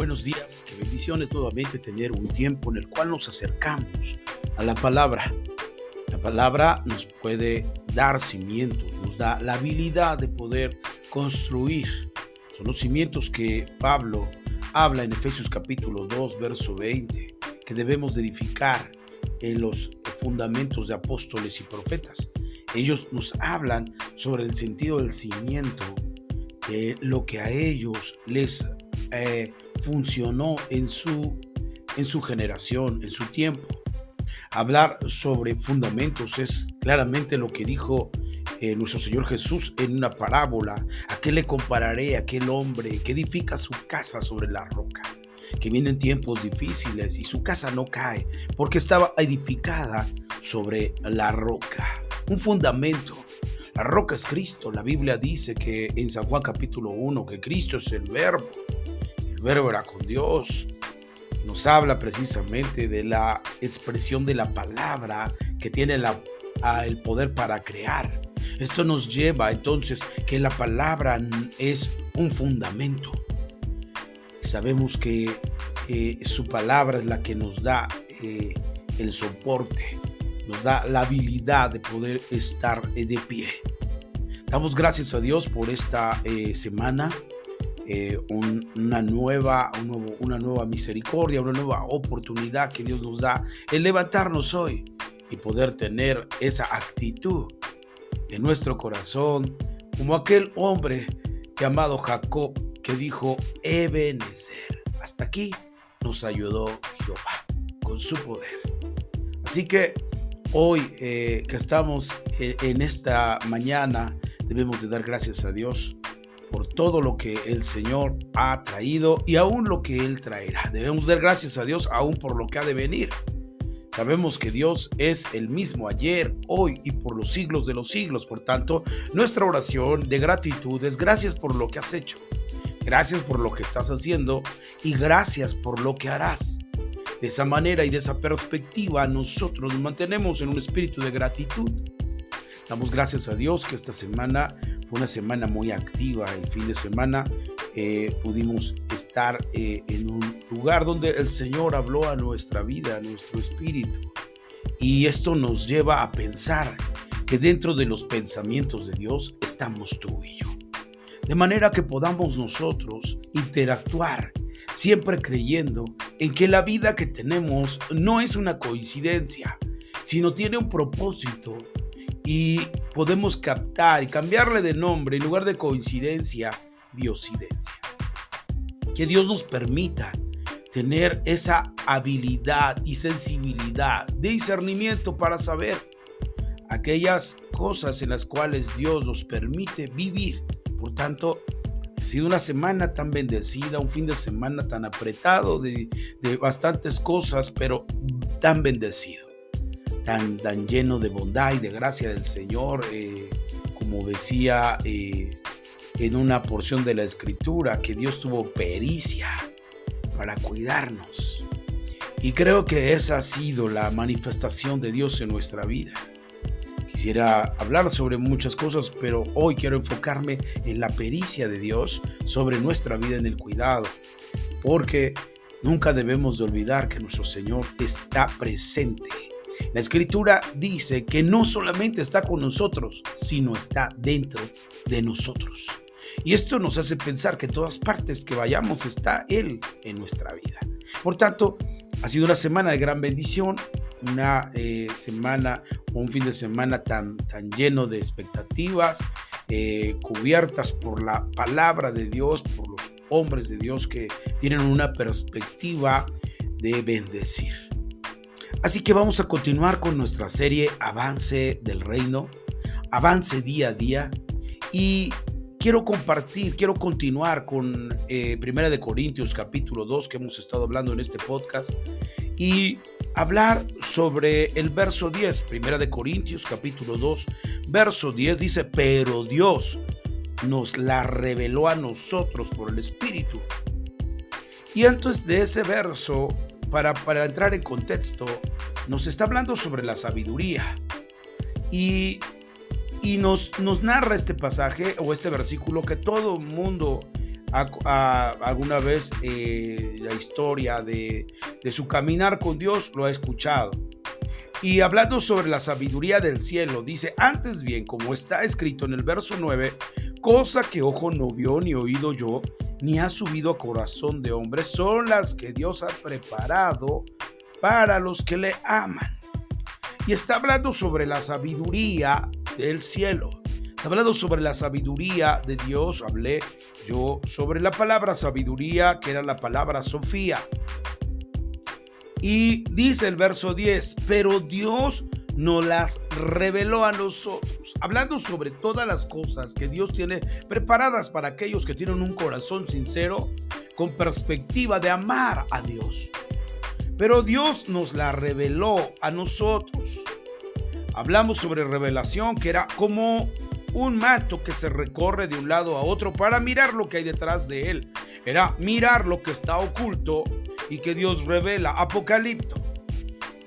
Buenos días, qué bendiciones nuevamente tener un tiempo en el cual nos acercamos a la palabra. La palabra nos puede dar cimientos, nos da la habilidad de poder construir. Son los cimientos que Pablo habla en Efesios capítulo 2, verso 20, que debemos edificar en los fundamentos de apóstoles y profetas. Ellos nos hablan sobre el sentido del cimiento, de lo que a ellos les eh, funcionó en su, en su generación, en su tiempo. Hablar sobre fundamentos es claramente lo que dijo eh, nuestro Señor Jesús en una parábola. ¿A qué le compararé a aquel hombre que edifica su casa sobre la roca? Que vienen tiempos difíciles y su casa no cae porque estaba edificada sobre la roca. Un fundamento. La roca es Cristo. La Biblia dice que en San Juan capítulo 1 que Cristo es el verbo era con Dios. Nos habla precisamente de la expresión de la palabra que tiene el poder para crear. Esto nos lleva entonces que la palabra es un fundamento. Sabemos que eh, su palabra es la que nos da eh, el soporte, nos da la habilidad de poder estar de pie. Damos gracias a Dios por esta eh, semana. Eh, una, nueva, una nueva misericordia, una nueva oportunidad que Dios nos da en levantarnos hoy y poder tener esa actitud en nuestro corazón, como aquel hombre llamado Jacob que dijo, Ebenezer. Hasta aquí nos ayudó Jehová con su poder. Así que hoy eh, que estamos eh, en esta mañana, debemos de dar gracias a Dios por todo lo que el Señor ha traído y aún lo que Él traerá. Debemos dar gracias a Dios aún por lo que ha de venir. Sabemos que Dios es el mismo ayer, hoy y por los siglos de los siglos. Por tanto, nuestra oración de gratitud es gracias por lo que has hecho, gracias por lo que estás haciendo y gracias por lo que harás. De esa manera y de esa perspectiva nosotros nos mantenemos en un espíritu de gratitud. Damos gracias a Dios que esta semana fue una semana muy activa. El fin de semana eh, pudimos estar eh, en un lugar donde el Señor habló a nuestra vida, a nuestro espíritu. Y esto nos lleva a pensar que dentro de los pensamientos de Dios estamos tú y yo. De manera que podamos nosotros interactuar siempre creyendo en que la vida que tenemos no es una coincidencia, sino tiene un propósito y podemos captar y cambiarle de nombre en lugar de coincidencia, diosidencia. Que Dios nos permita tener esa habilidad y sensibilidad de discernimiento para saber aquellas cosas en las cuales Dios nos permite vivir. Por tanto, ha sido una semana tan bendecida, un fin de semana tan apretado de, de bastantes cosas, pero tan bendecido tan, lleno de bondad y de gracia del Señor, eh, como decía eh, en una porción de la escritura, que Dios tuvo pericia para cuidarnos. Y creo que esa ha sido la manifestación de Dios en nuestra vida. Quisiera hablar sobre muchas cosas, pero hoy quiero enfocarme en la pericia de Dios sobre nuestra vida en el cuidado, porque nunca debemos de olvidar que nuestro Señor está presente la escritura dice que no solamente está con nosotros, sino está dentro de nosotros. Y esto nos hace pensar que todas partes que vayamos está Él en nuestra vida. Por tanto, ha sido una semana de gran bendición, una eh, semana, un fin de semana tan, tan lleno de expectativas, eh, cubiertas por la palabra de Dios, por los hombres de Dios que tienen una perspectiva de bendecir. Así que vamos a continuar con nuestra serie Avance del Reino, Avance día a día. Y quiero compartir, quiero continuar con eh, Primera de Corintios capítulo 2 que hemos estado hablando en este podcast y hablar sobre el verso 10. Primera de Corintios capítulo 2, verso 10 dice, pero Dios nos la reveló a nosotros por el Espíritu. Y antes de ese verso para, entrar en contexto, nos está hablando sobre la sabiduría. Y, y nos, nos narra este pasaje o este versículo que todo mundo alguna vez eh, la historia de, de su caminar con Dios, lo ha escuchado. Y hablando sobre la sabiduría del cielo, dice, antes bien, como está escrito en el verso 9, cosa que ojo no vio ni oído yo, ni ha subido a corazón de hombre, son las que Dios ha preparado para los que le aman. Y está hablando sobre la sabiduría del cielo. Está hablando sobre la sabiduría de Dios. Hablé yo sobre la palabra sabiduría, que era la palabra Sofía. Y dice el verso 10, pero Dios nos las reveló a nosotros, hablando sobre todas las cosas que Dios tiene preparadas para aquellos que tienen un corazón sincero, con perspectiva de amar a Dios. Pero Dios nos la reveló a nosotros. Hablamos sobre revelación, que era como un manto que se recorre de un lado a otro para mirar lo que hay detrás de él. Era mirar lo que está oculto y que Dios revela. Apocalipto.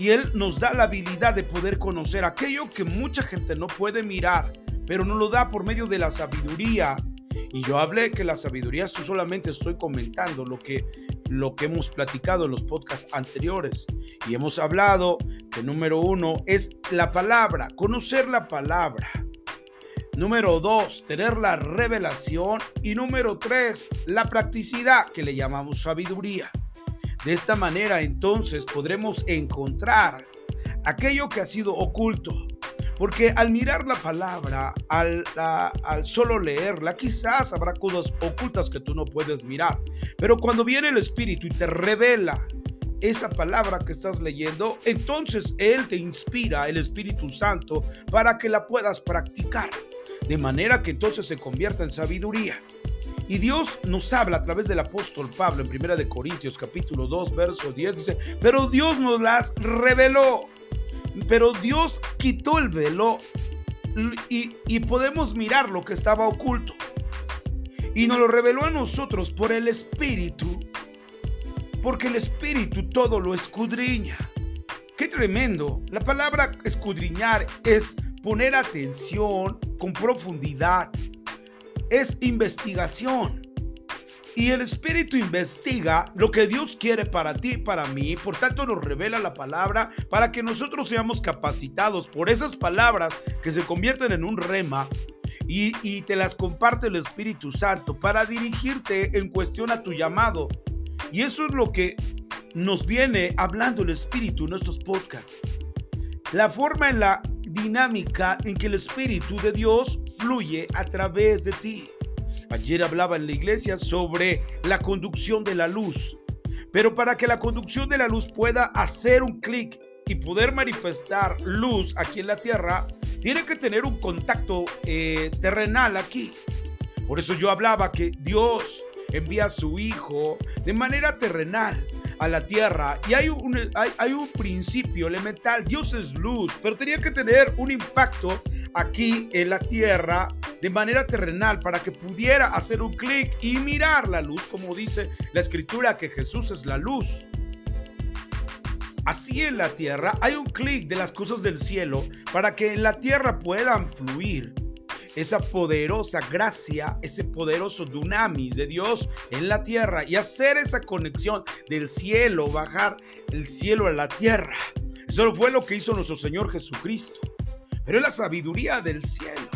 Y Él nos da la habilidad de poder conocer aquello que mucha gente no puede mirar, pero nos lo da por medio de la sabiduría. Y yo hablé que la sabiduría, esto solamente estoy comentando lo que, lo que hemos platicado en los podcasts anteriores. Y hemos hablado que número uno es la palabra, conocer la palabra. Número dos, tener la revelación. Y número tres, la practicidad que le llamamos sabiduría. De esta manera entonces podremos encontrar aquello que ha sido oculto. Porque al mirar la palabra, al, solo leerla, quizás habrá cosas ocultas que tú no puedes mirar. Pero cuando viene el Espíritu y te revela esa palabra que estás leyendo, entonces Él te inspira, el Espíritu Santo, para que la puedas practicar. De manera que entonces se convierta en sabiduría. Y Dios nos habla a través del apóstol Pablo en 1 de Corintios capítulo 2 verso 10 dice, "Pero Dios nos las reveló." Pero Dios quitó el velo y, y podemos mirar lo que estaba oculto. Y nos lo reveló a nosotros por el Espíritu, porque el Espíritu todo lo escudriña. Qué tremendo. La palabra escudriñar es poner atención con profundidad, es investigación. Y el Espíritu investiga lo que Dios quiere para ti y para mí. Por tanto, nos revela la palabra para que nosotros seamos capacitados por esas palabras que se convierten en un rema y, y te las comparte el Espíritu Santo para dirigirte en cuestión a tu llamado. Y eso es lo que nos viene hablando el Espíritu en nuestros podcasts. La forma en la dinámica en que el Espíritu de Dios fluye a través de ti. Ayer hablaba en la iglesia sobre la conducción de la luz, pero para que la conducción de la luz pueda hacer un clic y poder manifestar luz aquí en la tierra, tiene que tener un contacto eh, terrenal aquí. Por eso yo hablaba que Dios envía a su Hijo de manera terrenal a la tierra. Y hay un, hay, un principio elemental, Dios es luz, pero tenía que tener un impacto aquí en la tierra de manera terrenal para que pudiera hacer un clic y mirar la luz, como dice la escritura, que Jesús es la luz. Así en la tierra hay un clic de las cosas del cielo para que en la tierra puedan fluir esa poderosa gracia, ese poderoso dunamis de Dios en la tierra y hacer esa conexión del cielo, bajar el cielo a la tierra. Eso fue lo que hizo nuestro Señor Jesucristo. Pero es la sabiduría del cielo.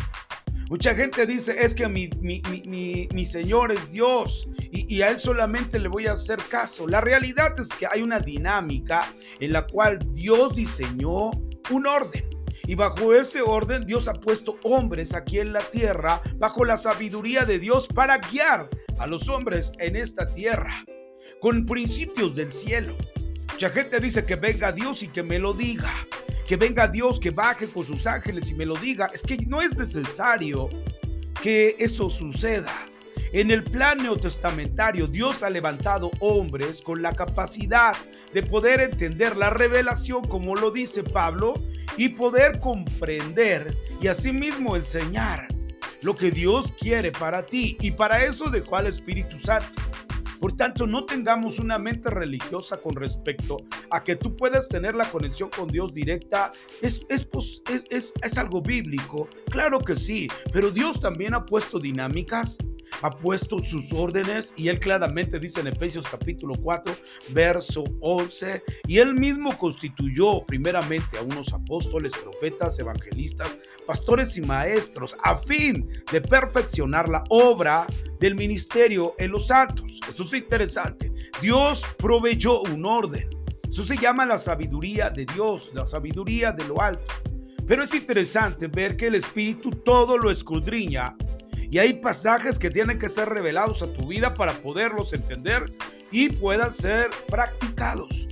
Mucha gente dice, es que mi, mi, Señor es Dios y, y, a Él solamente le voy a hacer caso. La realidad es que hay una dinámica en la cual Dios diseñó un orden. Y bajo ese orden Dios ha puesto hombres aquí en la tierra, bajo la sabiduría de Dios, para guiar a los hombres en esta tierra, con principios del cielo. Mucha gente dice que venga Dios y que me lo diga. Que venga Dios, que baje con sus ángeles y me lo diga. Es que no es necesario que eso suceda. En el plan neotestamentario, Dios ha levantado hombres con la capacidad de poder entender la revelación, como lo dice Pablo, y poder comprender y asimismo enseñar lo que Dios quiere para ti. Y para eso dejó al Espíritu Santo. Por tanto, no tengamos una mente religiosa con respecto a que tú puedas tener la conexión con Dios directa. Es, es, es, es, algo bíblico, claro que sí, pero Dios también ha puesto dinámicas. Ha puesto sus órdenes y él claramente dice en Efesios capítulo 4, verso 11, y él mismo constituyó primeramente a unos apóstoles, profetas, evangelistas, pastores y maestros a fin de perfeccionar la obra del ministerio en los santos. Eso es interesante. Dios proveyó un orden. Eso se llama la sabiduría de Dios, la sabiduría de lo alto. Pero es interesante ver que el Espíritu todo lo escudriña y hay pasajes que tienen que ser revelados a tu vida para poderlos entender y puedan ser practicados.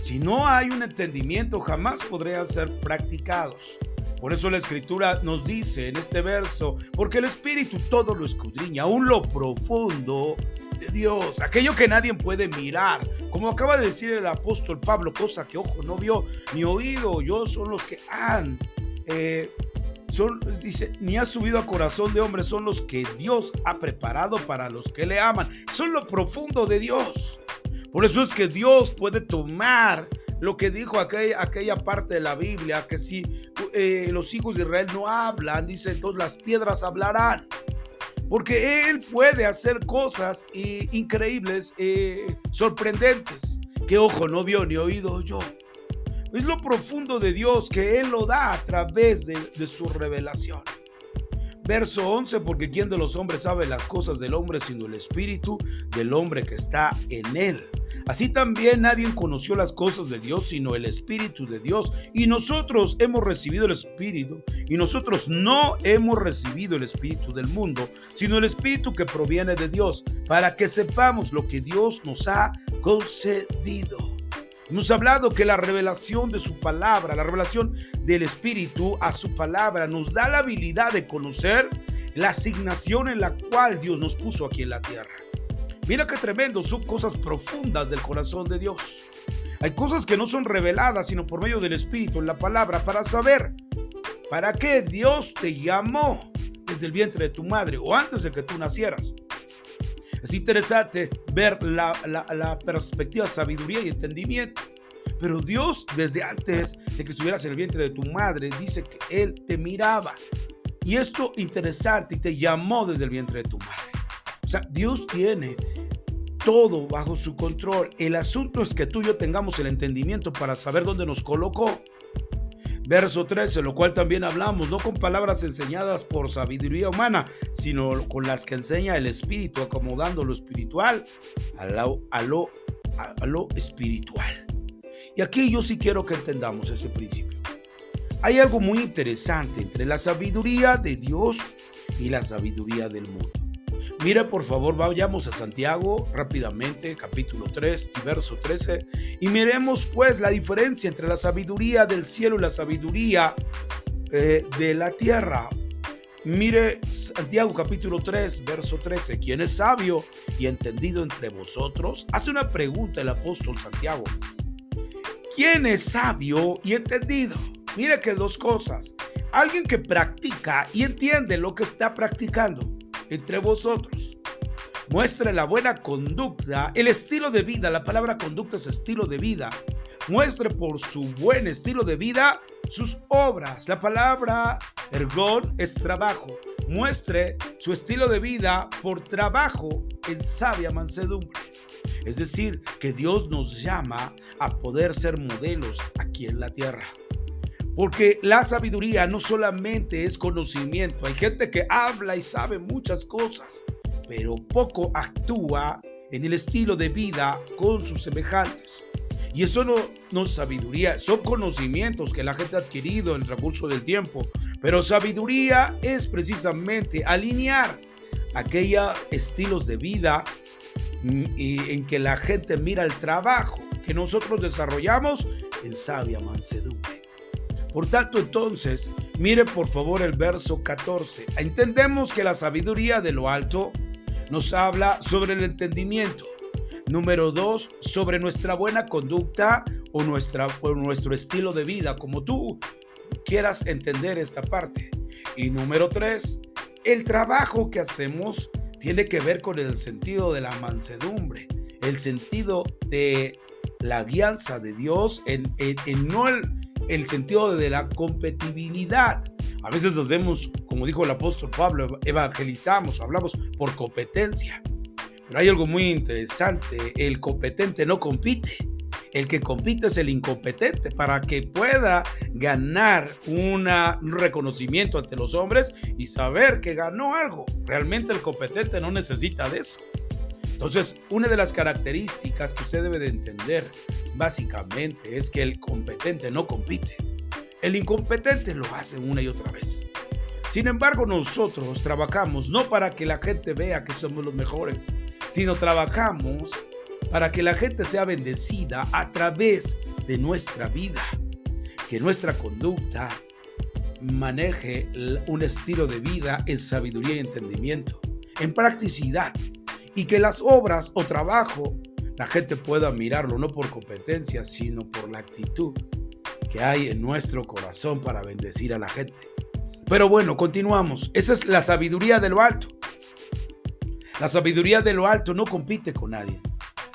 Si no hay un entendimiento, jamás podrían ser practicados. Por eso la escritura nos dice en este verso, porque el Espíritu todo lo escudriña, aún lo profundo de Dios, aquello que nadie puede mirar. Como acaba de decir el apóstol Pablo, cosa que ojo no vio, ni oído yo, son los que han eh, son, dice, ni ha subido a corazón de hombre, son los que Dios ha preparado para los que le aman. Son lo profundo de Dios. Por eso es que Dios puede tomar lo que dijo aquella, parte de la Biblia, que si eh, los hijos de Israel no hablan, dice, entonces las piedras hablarán. Porque Él puede hacer cosas eh, increíbles, eh, sorprendentes, que ojo no vio ni oído yo. Es lo profundo de Dios que Él lo da a través de, su revelación. Verso 11, porque ¿quién de los hombres sabe las cosas del hombre sino el espíritu del hombre que está en él? Así también nadie conoció las cosas de Dios sino el Espíritu de Dios. Y nosotros hemos recibido el Espíritu. Y nosotros no hemos recibido el Espíritu del mundo, sino el Espíritu que proviene de Dios, para que sepamos lo que Dios nos ha concedido. Hemos hablado que la revelación de su palabra, la revelación del Espíritu a su palabra, nos da la habilidad de conocer la asignación en la cual Dios nos puso aquí en la tierra. Mira qué tremendo, son cosas profundas del corazón de Dios. Hay cosas que no son reveladas, sino por medio del Espíritu, en la palabra, para saber para qué Dios te llamó desde el vientre de tu madre o antes de que tú nacieras. Es interesante ver la, perspectiva, sabiduría y entendimiento. Pero Dios, desde antes de que estuvieras en el vientre de tu madre, dice que Él te miraba. Y esto interesante, y te llamó desde el vientre de tu madre. O sea, Dios tiene todo bajo su control. El asunto es que tú y yo tengamos el entendimiento para saber dónde nos colocó. Verso 13, lo cual también hablamos, no con palabras enseñadas por sabiduría humana, sino con las que enseña el Espíritu, acomodando lo espiritual a lo, a lo, a lo espiritual. Y aquí yo sí quiero que entendamos ese principio. Hay algo muy interesante entre la sabiduría de Dios y la sabiduría del mundo. Mira, por favor, vayamos a Santiago rápidamente, capítulo 3 y verso 13, y miremos pues la diferencia entre la sabiduría del cielo y la sabiduría eh, de la tierra. Mire Santiago capítulo 3, verso 13. ¿Quién es sabio y entendido entre vosotros? Hace una pregunta el apóstol Santiago. ¿Quién es sabio y entendido? Mire que dos cosas. Alguien que practica y entiende lo que está practicando entre vosotros. Muestre la buena conducta, el estilo de vida. La palabra conducta es estilo de vida. Muestre por su buen estilo de vida sus obras. La palabra ergón es trabajo. Muestre su estilo de vida por trabajo en sabia mansedumbre. Es decir, que Dios nos llama a poder ser modelos aquí en la tierra. Porque la sabiduría no solamente es conocimiento. Hay gente que habla y sabe muchas cosas, pero poco actúa en el estilo de vida con sus semejantes. Y eso no, no es sabiduría, son conocimientos que la gente ha adquirido en el recurso del tiempo. Pero sabiduría es precisamente alinear aquellos estilos de vida mm, en que la gente mira el trabajo que nosotros desarrollamos en sabia mansedumbre. Por tanto, entonces, mire por favor el verso 14. Entendemos que la sabiduría de lo alto nos habla sobre el entendimiento. Número dos, sobre nuestra buena conducta o, nuestro estilo de vida, como tú quieras entender esta parte. Y número tres, el trabajo que hacemos tiene que ver con el sentido de la mansedumbre, el sentido de la guianza de Dios en, en, en no el, el sentido de la compatibilidad. A veces hacemos, como dijo el apóstol Pablo, evangelizamos, hablamos por competencia. Pero hay algo muy interesante, el competente no compite. El que compite es el incompetente para que pueda ganar un reconocimiento ante los hombres y saber que ganó algo. Realmente el competente no necesita de eso. Entonces, una de las características que usted debe de entender básicamente es que el competente no compite. El incompetente lo hace una y otra vez. Sin embargo, nosotros trabajamos no para que la gente vea que somos los mejores, sino trabajamos para que la gente sea bendecida a través de nuestra vida, que nuestra conducta maneje un estilo de vida en sabiduría y entendimiento, en practicidad, y que las obras o trabajo la gente pueda mirarlo no por competencia, sino por la actitud que hay en nuestro corazón para bendecir a la gente. Pero bueno, continuamos. Esa es la sabiduría de lo alto. La sabiduría de lo alto no compite con nadie.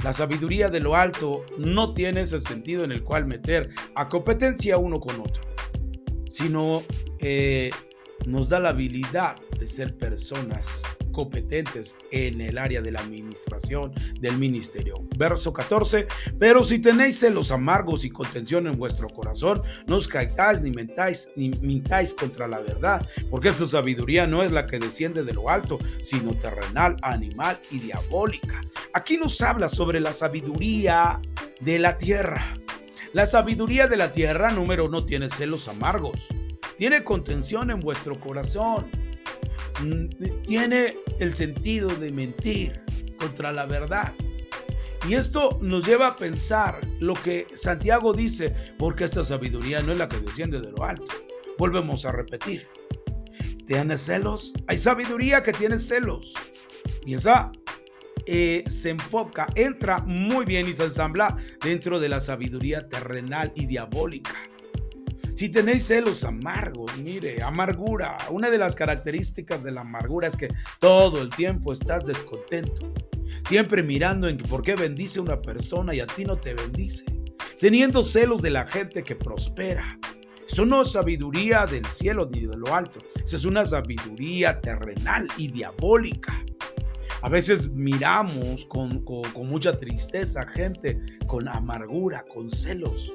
La sabiduría de lo alto no tiene ese sentido en el cual meter a competencia uno con otro, sino eh, nos da la habilidad de ser personas competentes en el área de la administración del ministerio. Verso 14, pero si tenéis celos amargos y contención en vuestro corazón, no os caigáis ni mentáis, ni mintáis contra la verdad, porque esa sabiduría no es la que desciende de lo alto, sino terrenal, animal y diabólica. Aquí nos habla sobre la sabiduría de la tierra. La sabiduría de la tierra, número uno, tiene celos amargos. Tiene contención en vuestro corazón tiene el sentido de mentir contra la verdad. Y esto nos lleva a pensar lo que Santiago dice, porque esta sabiduría no es la que desciende de lo alto. Volvemos a repetir. ¿Tienes celos? Hay sabiduría que tiene celos. Y esa eh, se enfoca, entra muy bien y se ensambla dentro de la sabiduría terrenal y diabólica. Si tenéis celos amargos, mire, amargura. Una de las características de la amargura es que todo el tiempo estás descontento. Siempre mirando en por qué bendice una persona y a ti no te bendice. Teniendo celos de la gente que prospera. Eso no es sabiduría del cielo ni de lo alto. Eso es una sabiduría terrenal y diabólica. A veces miramos con, con mucha tristeza gente con amargura, con celos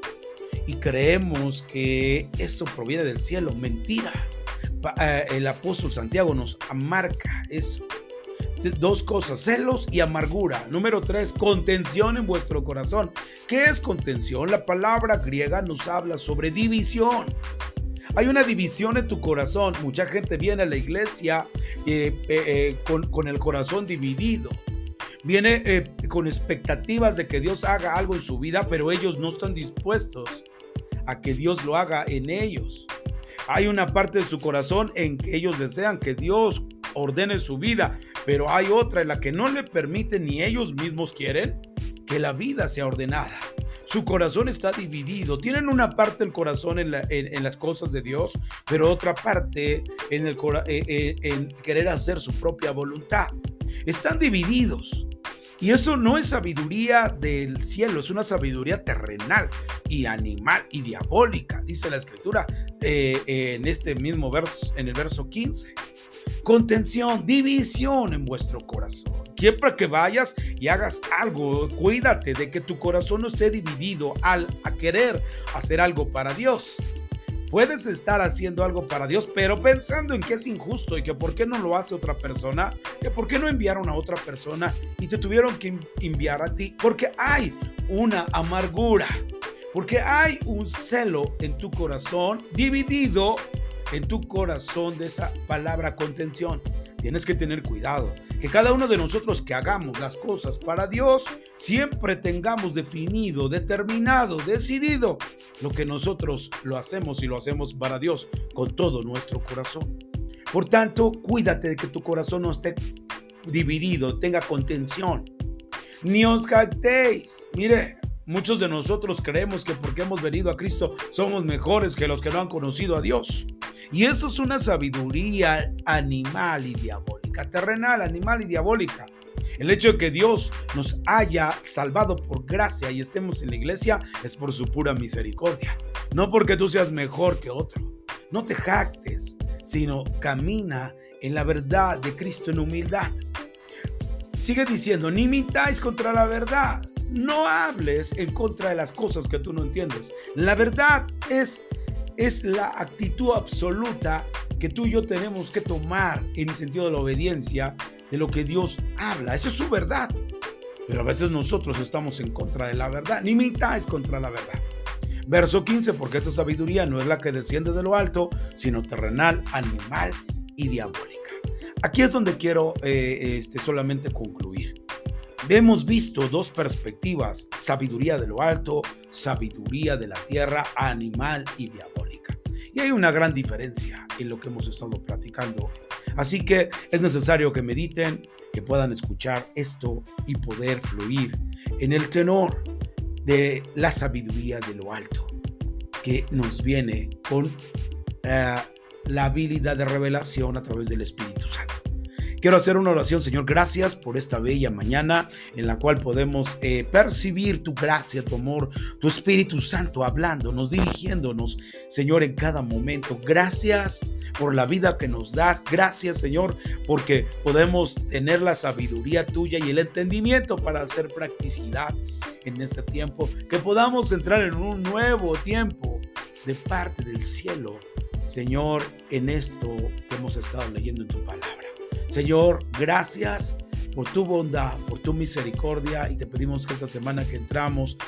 y creemos que eso proviene del cielo. Mentira. Eh, el apóstol Santiago nos marca eso. Dos cosas, celos y amargura. Número tres, contención en vuestro corazón. ¿Qué es contención? La palabra griega nos habla sobre división. Hay una división en tu corazón. Mucha gente viene a la iglesia eh, eh, con, con, el corazón dividido. Viene con expectativas de que Dios haga algo en su vida, pero ellos no están dispuestos a que Dios lo haga en ellos. Hay una parte de su corazón en que ellos desean que Dios ordene su vida, pero hay otra en la que no le permiten ni ellos mismos quieren que la vida sea ordenada. Su corazón está dividido. Tienen una parte del corazón en, las cosas de Dios, pero otra parte eh, eh, en querer hacer su propia voluntad. Están divididos. Y eso no es sabiduría del cielo, es una sabiduría terrenal y animal y diabólica, dice la escritura eh, en este mismo verso, en el verso 15. Contención, división en vuestro corazón. Siempre que vayas y hagas algo, cuídate de que tu corazón no esté dividido al a querer hacer algo para Dios. Puedes estar haciendo algo para Dios, pero pensando en que es injusto y que por qué no lo hace otra persona, que por qué no enviaron a otra persona y te tuvieron que enviar a ti, porque hay una amargura, porque hay un celo en tu corazón dividido en tu corazón de esa palabra contención. Tienes que tener cuidado. Que cada uno de nosotros que hagamos las cosas para Dios, siempre tengamos definido, determinado, decidido lo que nosotros lo hacemos y lo hacemos para Dios con todo nuestro corazón. Por tanto, cuídate de que tu corazón no esté dividido, tenga contención. Ni os jactéis. Mire, muchos de nosotros creemos que porque hemos venido a Cristo somos mejores que los que no han conocido a Dios. Y eso es una sabiduría animal y diabólica, terrenal, animal y diabólica. El hecho de que Dios nos haya salvado por gracia y estemos en la iglesia es por su pura misericordia, no porque tú seas mejor que otro. No te jactes. sino camina en la verdad de Cristo en humildad. Sigue diciendo, ni mintáis contra la verdad. No hables en contra de las cosas que tú no entiendes. La verdad es, es la actitud absoluta que tú y yo tenemos que tomar en el sentido de la obediencia de lo que Dios habla. Esa es su verdad. Pero a veces nosotros estamos en contra de la verdad. Ni mintáis contra la verdad. Verso 15, porque esta sabiduría no es la que desciende de lo alto, sino terrenal, animal y diabólica. Aquí es donde quiero eh, este, solamente concluir. Hemos visto dos perspectivas, sabiduría de lo alto, sabiduría de la tierra, animal y diabólica. Y hay una gran diferencia en lo que hemos estado platicando. Así que es necesario que mediten, que puedan escuchar esto y poder fluir en el tenor de la sabiduría de lo alto, que nos viene con eh, la habilidad de revelación a través del Espíritu Santo. Quiero hacer una oración, Señor. Gracias por esta bella mañana en la cual podemos eh, percibir tu gracia, tu amor, tu Espíritu Santo hablándonos, dirigiéndonos, Señor, en cada momento. Gracias por la vida que nos das. Gracias, Señor, porque podemos tener la sabiduría tuya y el entendimiento para hacer practicidad en este tiempo. Que podamos entrar en un nuevo tiempo de parte del cielo, Señor, en esto que hemos estado leyendo en tu palabra. Señor, gracias por tu bondad, por tu misericordia y te pedimos que esta semana que entramos,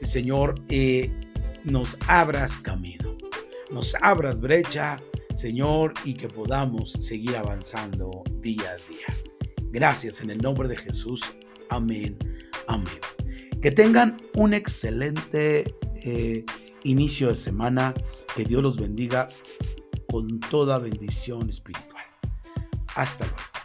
Señor, eh, nos abras camino, nos abras brecha, Señor, y que podamos seguir avanzando día a día. Gracias en el nombre de Jesús. Amén. Amén. Que tengan un excelente eh, inicio de semana. Que Dios los bendiga con toda bendición espiritual. Hasta luego.